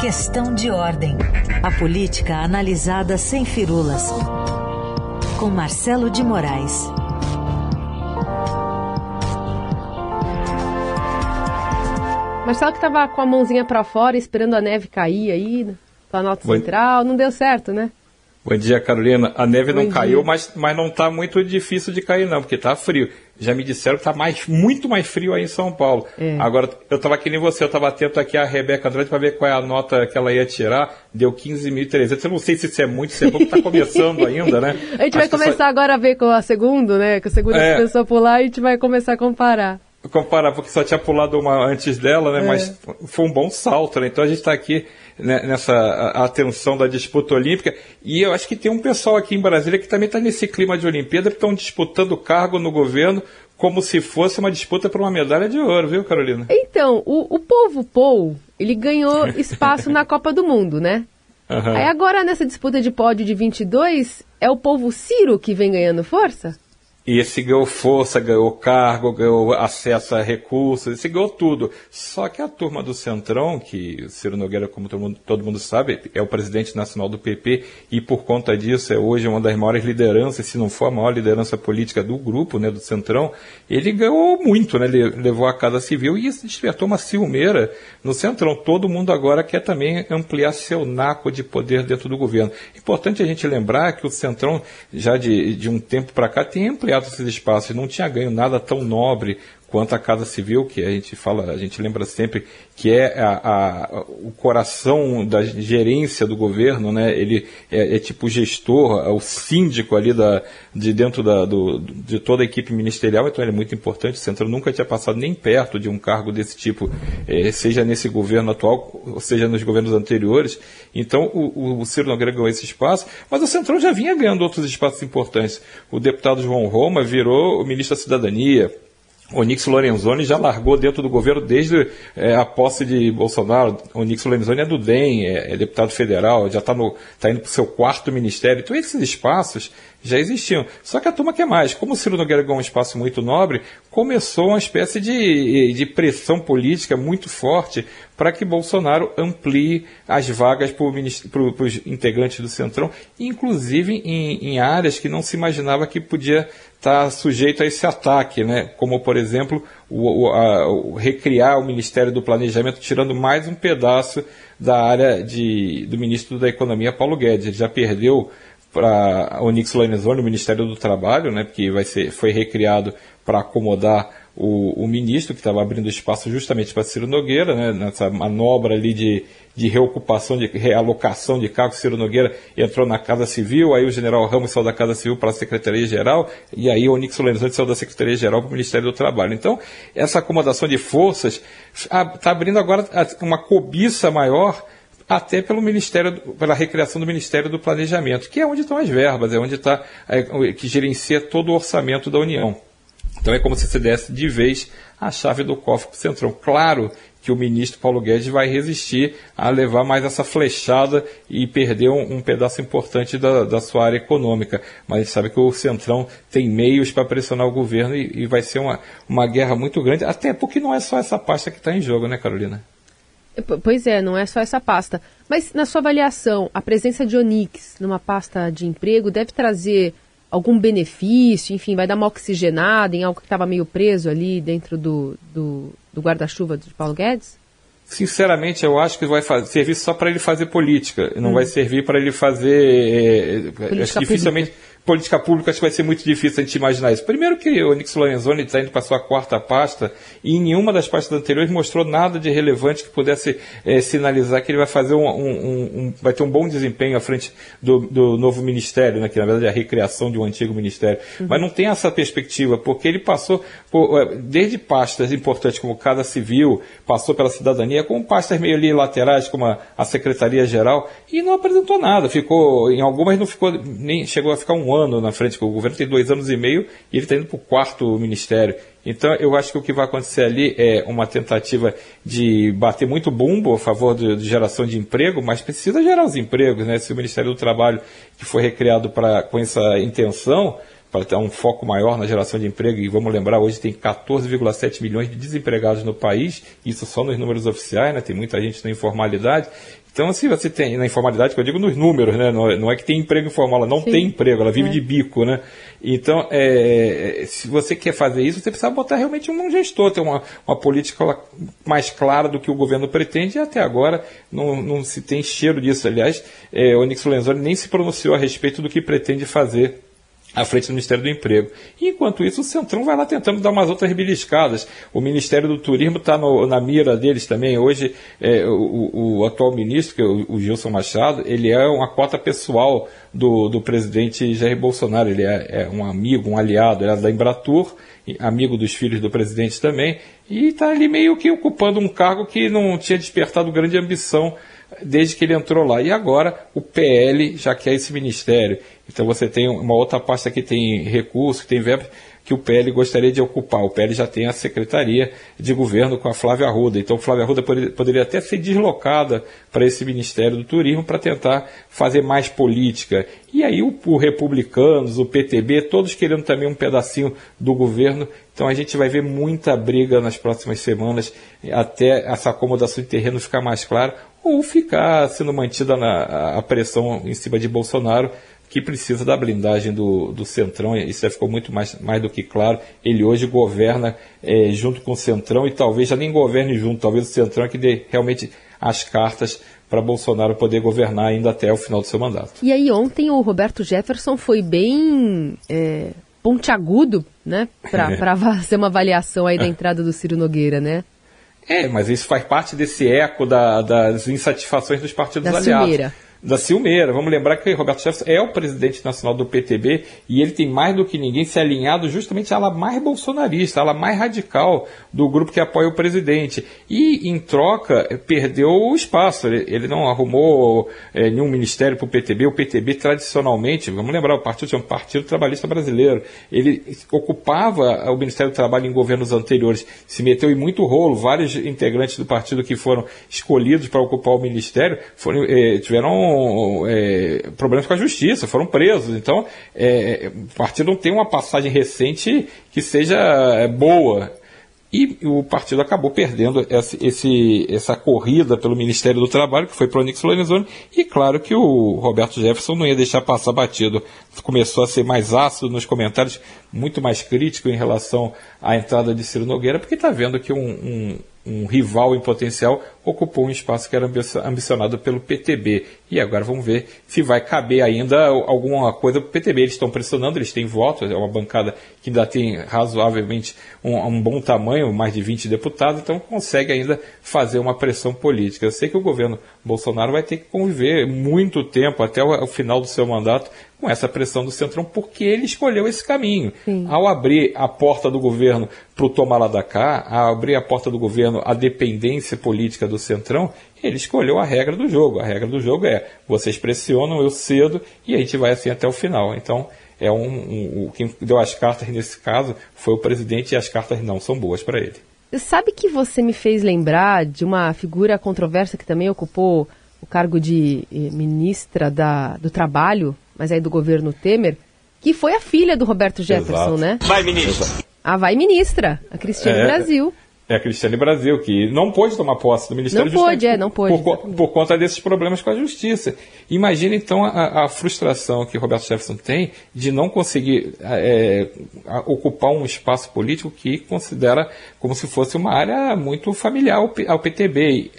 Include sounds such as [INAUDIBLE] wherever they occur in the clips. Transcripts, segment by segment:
Questão de ordem. A política analisada sem firulas. Com Marcelo de Moraes. Marcelo que estava com a mãozinha para fora esperando a neve cair aí, Planalto Central, não deu certo, né? Bom dia, Carolina. A neve Bom não dia. caiu, mas, mas não está muito difícil de cair, não, porque está frio. Já me disseram que está mais, muito mais frio aí em São Paulo. É. Agora, eu estava aqui nem você, eu estava atento aqui a Rebeca Andrade para ver qual é a nota que ela ia tirar. Deu 15.300. Eu não sei se isso é muito, se é pouco, está [LAUGHS] começando ainda, né? A gente Acho vai começar só... agora a ver com a segunda, né? Que a segunda é. começou a pular e a gente vai começar a comparar comparar, porque só tinha pulado uma antes dela, né? É. Mas foi um bom salto, né? Então a gente está aqui nessa atenção da disputa olímpica. E eu acho que tem um pessoal aqui em Brasília que também está nesse clima de Olimpíada, que estão disputando cargo no governo como se fosse uma disputa por uma medalha de ouro, viu, Carolina? Então, o, o povo Pou, ele ganhou [LAUGHS] espaço na Copa do Mundo, né? Uhum. Aí agora nessa disputa de pódio de 22, é o povo Ciro que vem ganhando força? E esse ganhou força, ganhou cargo, ganhou acesso a recursos, esse ganhou tudo. Só que a turma do Centrão, que Ciro Nogueira, como todo mundo, todo mundo sabe, é o presidente nacional do PP e por conta disso é hoje uma das maiores lideranças, se não for a maior liderança política do grupo, né, do Centrão, ele ganhou muito, né, ele levou a Casa Civil e isso despertou uma ciumeira no Centrão. Todo mundo agora quer também ampliar seu naco de poder dentro do governo. Importante a gente lembrar que o Centrão, já de, de um tempo para cá, tem ampliado ampliado esses espaços, não tinha ganho nada tão nobre quanto a Casa Civil, que a gente fala, a gente lembra sempre que é a, a, o coração da gerência do governo, né? Ele é, é tipo gestor, é o síndico ali da, de dentro da, do, de toda a equipe ministerial, então ele é muito importante. O Centro nunca tinha passado nem perto de um cargo desse tipo, é, seja nesse governo atual, ou seja nos governos anteriores. Então o, o Ciro Nogueira ganhou esse espaço, mas o Centrão já vinha ganhando outros espaços importantes. O deputado João Roma virou o ministro da Cidadania, Onix Lorenzoni já largou dentro do governo desde é, a posse de Bolsonaro. Onix Lorenzoni é do DEM, é, é deputado federal, já está tá indo para o seu quarto ministério. Então esses espaços já existiam. Só que a turma quer mais. Como o Ciro Nogueira ganhou um espaço muito nobre, começou uma espécie de, de pressão política muito forte para que Bolsonaro amplie as vagas para os integrantes do Centrão, inclusive em, em áreas que não se imaginava que podia está sujeito a esse ataque, né? como, por exemplo, o, o, a, o, recriar o Ministério do Planejamento, tirando mais um pedaço da área de, do ministro da Economia, Paulo Guedes. Ele já perdeu para Onix Lorenzoni, o Ministério do Trabalho, né, porque vai ser, foi recriado para acomodar o, o ministro, que estava abrindo espaço justamente para Ciro Nogueira, né, nessa manobra ali de, de reocupação, de realocação de cargos. Ciro Nogueira entrou na Casa Civil, aí o general Ramos saiu da Casa Civil para a Secretaria-Geral, e aí o Onix Lorenzoni saiu da Secretaria-Geral para o Ministério do Trabalho. Então, essa acomodação de forças está abrindo agora uma cobiça maior até pelo Ministério, pela recriação do Ministério do Planejamento, que é onde estão as verbas, é onde está, é, que gerencia todo o orçamento da União. Então é como se você desse de vez a chave do cofre para o Centrão. Claro que o ministro Paulo Guedes vai resistir a levar mais essa flechada e perder um, um pedaço importante da, da, sua área econômica. Mas sabe que o Centrão tem meios para pressionar o governo e, e vai ser uma, uma guerra muito grande, até porque não é só essa pasta que está em jogo, né, Carolina? Pois é, não é só essa pasta. Mas na sua avaliação, a presença de Onix numa pasta de emprego deve trazer algum benefício, enfim, vai dar uma oxigenada em algo que estava meio preso ali dentro do, do, do guarda-chuva de Paulo Guedes? Sinceramente, eu acho que vai fazer, servir só para ele fazer política, não hum. vai servir para ele fazer. É, dificilmente. Pública política pública acho que vai ser muito difícil a gente imaginar isso. Primeiro que o Nix Lorenzoni está indo para sua quarta pasta e em nenhuma das pastas anteriores mostrou nada de relevante que pudesse é, sinalizar que ele vai fazer um, um, um, vai ter um bom desempenho à frente do, do novo ministério, né, que na verdade é a recriação de um antigo ministério. Uhum. Mas não tem essa perspectiva, porque ele passou por, é, desde pastas importantes como Casa Civil, passou pela cidadania, com pastas meio ali laterais como a, a Secretaria-Geral e não apresentou nada. Ficou, em algumas não ficou, nem chegou a ficar um ano na frente, o governo tem dois anos e meio e ele está indo para o quarto ministério. Então, eu acho que o que vai acontecer ali é uma tentativa de bater muito bumbo a favor de, de geração de emprego, mas precisa gerar os empregos, né? Se o Ministério do Trabalho, que foi recriado pra, com essa intenção, para ter um foco maior na geração de emprego. E vamos lembrar, hoje tem 14,7 milhões de desempregados no país, isso só nos números oficiais, né? tem muita gente na informalidade. Então, se você tem, na informalidade, que eu digo nos números, né? não, é, não é que tem emprego informal, ela não Sim. tem emprego, ela vive é. de bico, né? Então, é, se você quer fazer isso, você precisa botar realmente um gestor, ter uma, uma política mais clara do que o governo pretende, e até agora não, não se tem cheiro disso. Aliás, é, o Nix Lenzoni nem se pronunciou a respeito do que pretende fazer à frente do Ministério do Emprego. E, enquanto isso, o Centrão vai lá tentando dar umas outras beliscadas. O Ministério do Turismo está na mira deles também. Hoje, é, o, o, atual ministro, que é o, o, Gilson Machado, ele é uma cota pessoal do, do presidente Jair Bolsonaro. Ele é, é um amigo, um aliado, ele é da Embratur, amigo dos filhos do presidente também, e está ali meio que ocupando um cargo que não tinha despertado grande ambição desde que ele entrou lá. E agora o PL já quer esse ministério. Então você tem uma outra pasta que tem recurso, que tem verba, que o PL gostaria de ocupar. O PL já tem a Secretaria de Governo com a Flávia Arruda. Então, Flávia Arruda poderia até ser deslocada para esse Ministério do Turismo para tentar fazer mais política. E aí o, o Republicanos, o PTB, todos querendo também um pedacinho do governo. Então a gente vai ver muita briga nas próximas semanas até essa acomodação de terreno ficar mais clara ou ficar sendo mantida na, a pressão em cima de Bolsonaro, que precisa da blindagem do, do Centrão, isso já ficou muito mais, mais do que claro. Ele hoje governa é, junto com o Centrão e talvez já nem governe junto, talvez o Centrão é que dê realmente as cartas para Bolsonaro poder governar ainda até o final do seu mandato. E aí ontem o Roberto Jefferson foi bem é, pontiagudo, né, para é. fazer uma avaliação aí da entrada do Ciro Nogueira, né? É, mas isso faz parte desse eco da, das insatisfações dos partidos da aliados. Da Silmeira. Vamos lembrar que Roberto Jefferson é o presidente nacional do PTB e ele tem mais do que ninguém se alinhado justamente à ala mais bolsonarista, à ala mais radical do grupo que apoia o presidente. E, em troca, perdeu o espaço. Ele, ele não arrumou é, nenhum ministério para o PTB. O PTB, tradicionalmente, vamos lembrar, o partido chama Partido Trabalhista Brasileiro. Ele ocupava o Ministério do Trabalho em governos anteriores, se meteu em muito rolo. Vários integrantes do partido que foram escolhidos para ocupar o ministério foram, é, tiveram é, problemas com a justiça, foram presos. Então, é, o partido não tem uma passagem recente que seja é, boa. E o partido acabou perdendo esse, esse, essa corrida pelo Ministério do Trabalho, que foi para o Nix Lorenzoni, e claro que o Roberto Jefferson não ia deixar passar batido. Começou a ser mais ácido nos comentários, muito mais crítico em relação à entrada de Ciro Nogueira, porque está vendo que um, um, um rival em potencial, ocupou um espaço que era ambicionado pelo PTB. E agora vamos ver se vai caber ainda alguma coisa para o PTB. Eles estão pressionando, eles têm votos, é uma bancada que ainda tem razoavelmente um, um, bom tamanho, mais de 20 deputados, então consegue ainda fazer uma pressão política. Eu sei que o governo Bolsonaro vai ter que conviver muito tempo, até o, o final do seu mandato, com essa pressão do Centrão, porque ele escolheu esse caminho. Sim. Ao abrir a porta do governo para o tomar lá da cá, ao abrir a porta do governo à dependência política do Centrão, ele escolheu a regra do jogo. A regra do jogo é vocês pressionam, eu cedo e a gente vai assim até o final. Então, é um, um, quem deu as cartas nesse caso foi o presidente e as cartas não são boas para ele. Sabe que você me fez lembrar de uma figura controversa que também ocupou o cargo de eh, ministra da, do Trabalho mas aí do governo Temer, que foi a filha do Roberto Jefferson, Exato. né? Vai, ministra. A vai ministra, a Cristiane é, Brasil. É a Cristiane Brasil, que não pôde tomar posse do Ministério Não pôde, é, não pôde. Por, por, conta desses problemas com a Justiça. Imagina, então, a, a frustração que Roberto Jefferson tem de não conseguir é, ocupar um espaço político que considera como se fosse uma área muito familiar ao, ao PTB.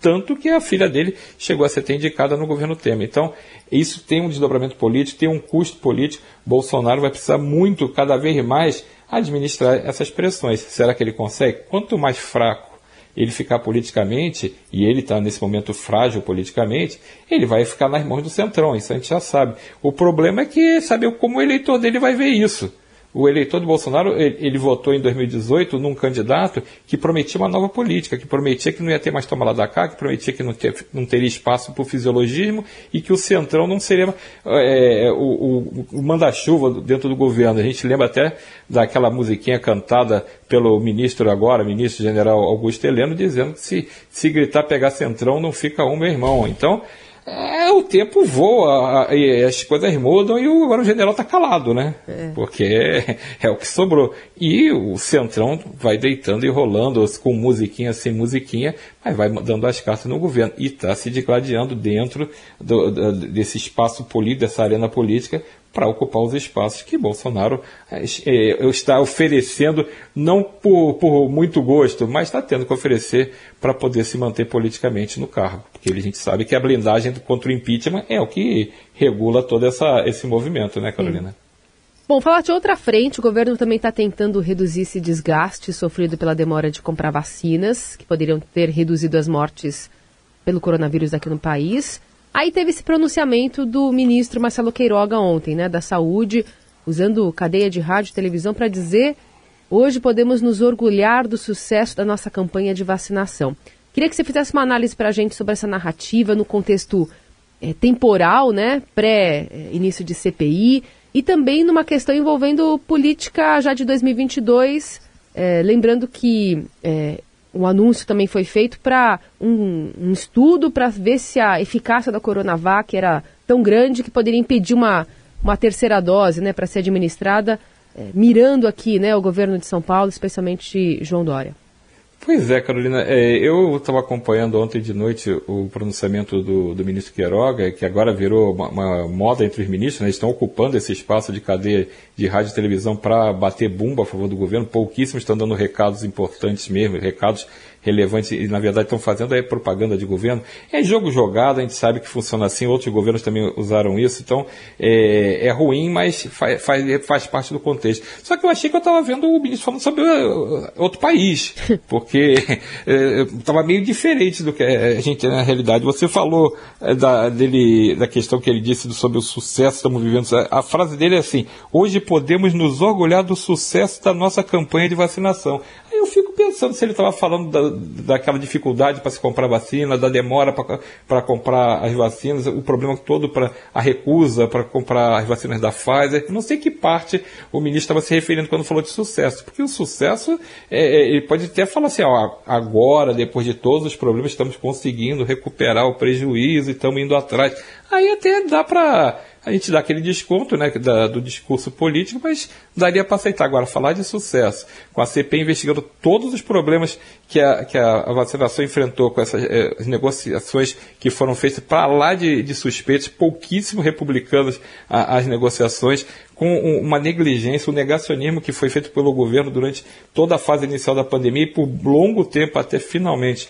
Tanto que a filha dele chegou a ser indicada no governo Temer. Então, isso tem um desdobramento político, tem um custo político. Bolsonaro vai precisar muito, cada vez mais, administrar essas pressões. Será que ele consegue? Quanto mais fraco ele ficar politicamente, e ele está nesse momento frágil politicamente, ele vai ficar nas mãos do Centrão, isso a gente já sabe. O problema é que saber como o eleitor dele vai ver isso o eleitor do Bolsonaro, ele, ele, votou em 2018 num candidato que prometia uma nova política, que prometia que não ia ter mais toma lá da cá, que prometia que não, ter, não teria espaço para o fisiologismo e que o centrão não seria é, o, o, o manda-chuva dentro do governo. A gente lembra até daquela musiquinha cantada pelo ministro agora, ministro general Augusto Heleno, dizendo que se, se gritar pegar centrão não fica um meu irmão. Então, é o tempo voa, e as coisas mudam e o, agora o general está calado, né? É. Porque é, [LAUGHS] é, o que sobrou. E o Centrão vai deitando e rolando com musiquinha, sem musiquinha, mas vai dando as cartas no governo. E está se degladiando dentro do, do, desse espaço político, dessa arena política, para ocupar os espaços que Bolsonaro é, está oferecendo, não por, por muito gosto, mas está tendo que oferecer para poder se manter politicamente no cargo. Porque a gente sabe que a blindagem contra o impeachment é o que regula todo essa, esse movimento, né, Carolina? Sim. Bom, falar de outra frente, o governo também está tentando reduzir esse desgaste sofrido pela demora de comprar vacinas, que poderiam ter reduzido as mortes pelo coronavírus aqui no país. Aí teve esse pronunciamento do ministro Marcelo Queiroga ontem, né, da Saúde, usando cadeia de rádio e televisão para dizer: hoje podemos nos orgulhar do sucesso da nossa campanha de vacinação. Queria que você fizesse uma análise para a gente sobre essa narrativa no contexto é, temporal, né, pré-início de CPI, e também numa questão envolvendo política já de 2022. É, lembrando que é, um anúncio também foi feito para um, um, estudo para ver se a eficácia da Coronavac era tão grande que poderia impedir uma, uma terceira dose né, para ser administrada, é, mirando aqui né, o governo de São Paulo, especialmente João Dória. Pois é, Carolina. É, eu estava acompanhando ontem de noite o pronunciamento do, do ministro Queiroga, que agora virou uma, uma moda entre os ministros, né? estão ocupando esse espaço de cadeia de rádio e televisão para bater bumba a favor do governo. Pouquíssimos estão dando recados importantes mesmo, recados relevantes e, na verdade, estão fazendo aí propaganda de governo. É jogo jogado, a gente sabe que funciona assim, outros governos também usaram isso, então é, é ruim, mas faz, faz, faz, parte do contexto. Só que eu achei que eu estava vendo o ministro falando sobre uh, outro país, [LAUGHS] porque estava é, meio diferente do que a gente na realidade. Você falou é, da, dele, da questão que ele disse sobre o sucesso que estamos vivendo. A frase dele é assim: hoje podemos nos orgulhar do sucesso da nossa campanha de vacinação. Eu fico pensando se ele estava falando da, daquela dificuldade para se comprar vacina, da demora para comprar as vacinas, o problema todo para a recusa para comprar as vacinas da Pfizer. Não sei que parte o ministro estava se referindo quando falou de sucesso, porque o sucesso, é, é, ele pode até falar assim, ó, agora, depois de todos os problemas, estamos conseguindo recuperar o prejuízo e estamos indo atrás. Aí até dá para a gente dá aquele desconto né, da, do discurso político, mas daria para aceitar. Agora, falar de sucesso, com a CP investigando todos os problemas que a, que a, vacinação enfrentou, com essas eh, negociações que foram feitas para lá de, de suspeitos, pouquíssimo republicanos as negociações, com um, uma negligência, um negacionismo que foi feito pelo governo durante toda a fase inicial da pandemia e por longo tempo até finalmente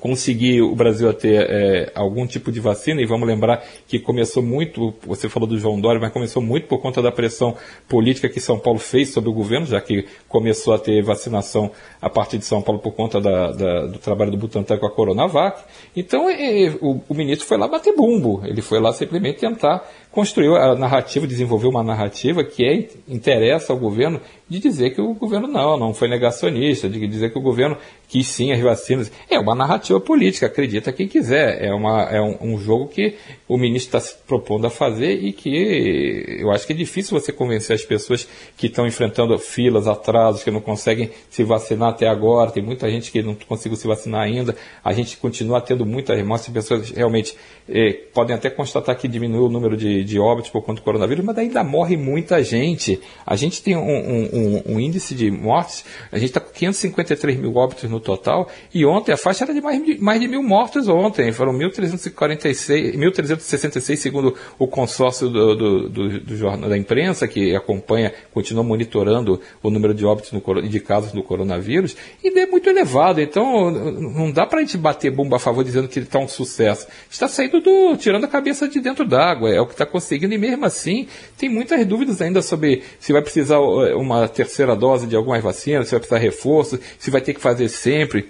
conseguir o Brasil a ter é, algum tipo de vacina, e vamos lembrar que começou muito, você falou do João Dória, mas começou muito por conta da pressão política que São Paulo fez sobre o governo, já que começou a ter vacinação a partir de São Paulo por conta da, da, do trabalho do Butantan com a Coronavac. Então o, o ministro foi lá bater bumbo, ele foi lá simplesmente tentar construir a narrativa, desenvolver uma narrativa que é, interessa ao governo de dizer que o governo não, não foi negacionista, de dizer que o governo quis sim as vacinas. É uma narrativa política, acredita quem quiser. É, uma, é um, um jogo que o ministro está se propondo a fazer e que eu acho que é difícil você convencer as pessoas que estão enfrentando filas, atrasos, que não conseguem se vacinar até agora. Tem muita gente que não conseguiu se vacinar ainda. A gente continua tendo muitas mortes. As pessoas realmente eh, podem até constatar que diminuiu o número de, de óbitos por conta do coronavírus, mas ainda morre muita gente. A gente tem um, um, um, um índice de mortes, a gente está com 553 mil óbitos no total, e ontem a faixa era de mais de, mais de mil mortos ontem, foram 1.346, 1.366 segundo o consórcio do, do, do, do, jornal da imprensa, que acompanha, continua monitorando o número de óbitos no, de casos do coronavírus, e é muito elevado, então não dá para a gente bater bomba a favor dizendo que está um sucesso. Está saindo do, tirando a cabeça de dentro d'água, é o que está conseguindo, e mesmo assim tem muitas dúvidas ainda sobre se vai precisar eh, uma terceira dose de algumas vacinas, se vai precisar reforço, se vai ter que fazer sempre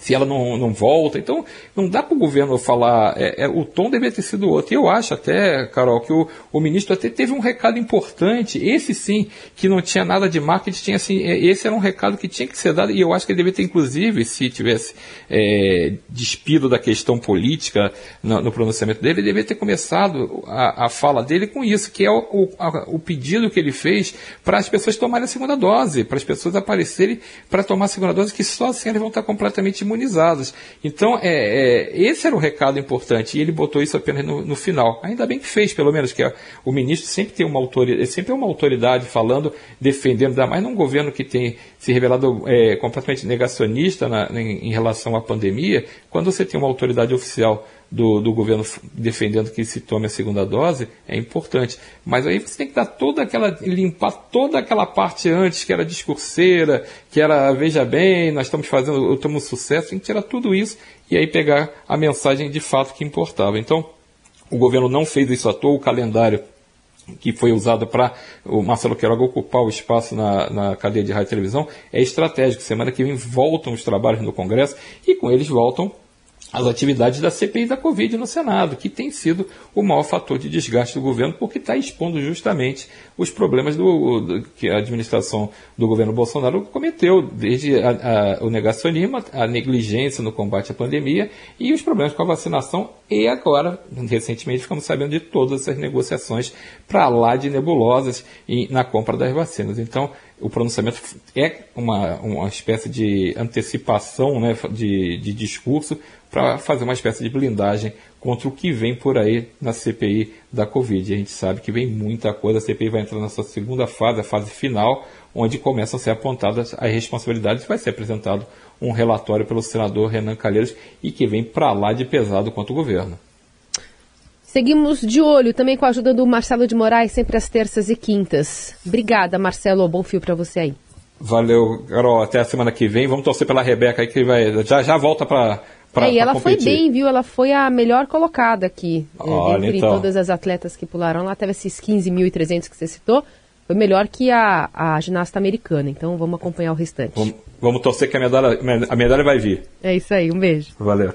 se ela não, não volta. Então, não dá para o governo falar. É, é, o tom deveria ter sido outro. E eu acho até, Carol, que o, o ministro até teve um recado importante. Esse sim, que não tinha nada de marketing, tinha assim. É, esse era um recado que tinha que ser dado. E eu acho que ele deveria ter, inclusive, se tivesse é, despido da questão política no, no pronunciamento dele, ele deveria ter começado a, a, fala dele com isso, que é o, o, a, o pedido que ele fez para as pessoas tomarem a segunda dose, para as pessoas aparecerem para tomar a segunda dose, que só assim eles vão estar completamente imunizadas. Então, é, é, esse era o recado importante, e ele botou isso apenas no, no final. Ainda bem que fez, pelo menos, que a, o ministro sempre tem uma autoridade, sempre é uma autoridade falando, defendendo, ainda mais num governo que tem se revelado é, completamente negacionista na, em, em relação à pandemia, quando você tem uma autoridade oficial do, do governo defendendo que se tome a segunda dose, é importante. Mas aí você tem que dar toda aquela. limpar toda aquela parte antes, que era discurseira, que era veja bem, nós estamos fazendo, estamos sucesso, tem que tirar tudo isso e aí pegar a mensagem de fato que importava. Então, o governo não fez isso à toa, o calendário que foi usado para o Marcelo Queiroga ocupar o espaço na, na cadeia de rádio e televisão, é estratégico. Semana que vem voltam os trabalhos no Congresso e com eles voltam as atividades da CPI da Covid no Senado, que tem sido o maior fator de desgaste do governo, porque está expondo justamente os problemas do, do, que a administração do governo Bolsonaro cometeu, desde a, a, o negacionismo, a negligência no combate à pandemia e os problemas com a vacinação. E agora, recentemente, ficamos sabendo de todas essas negociações para lá de nebulosas e, na compra das vacinas. Então, o pronunciamento é uma, uma espécie de antecipação né, de, de discurso para fazer uma espécie de blindagem contra o que vem por aí na CPI da Covid. A gente sabe que vem muita coisa, a CPI vai entrar na sua segunda fase, a fase final, onde começam a ser apontadas as responsabilidades. Vai ser apresentado um relatório pelo senador Renan Calheiros e que vem para lá de pesado quanto o governo. Seguimos de olho também com a ajuda do Marcelo de Moraes, sempre às terças e quintas. Obrigada, Marcelo. Bom fio para você aí. Valeu, Carol. Até a semana que vem. Vamos torcer pela Rebeca aí que vai já, já volta para Pra, é, e ela foi bem, viu? Ela foi a melhor colocada aqui. Eh, Olha, entre então. todas as atletas que pularam lá, teve esses 15.300 que você citou. Foi melhor que a, a ginasta americana. Então vamos acompanhar o restante. Vamos, vamos torcer que a medalha, a medalha vai vir. É isso aí, um beijo. Valeu.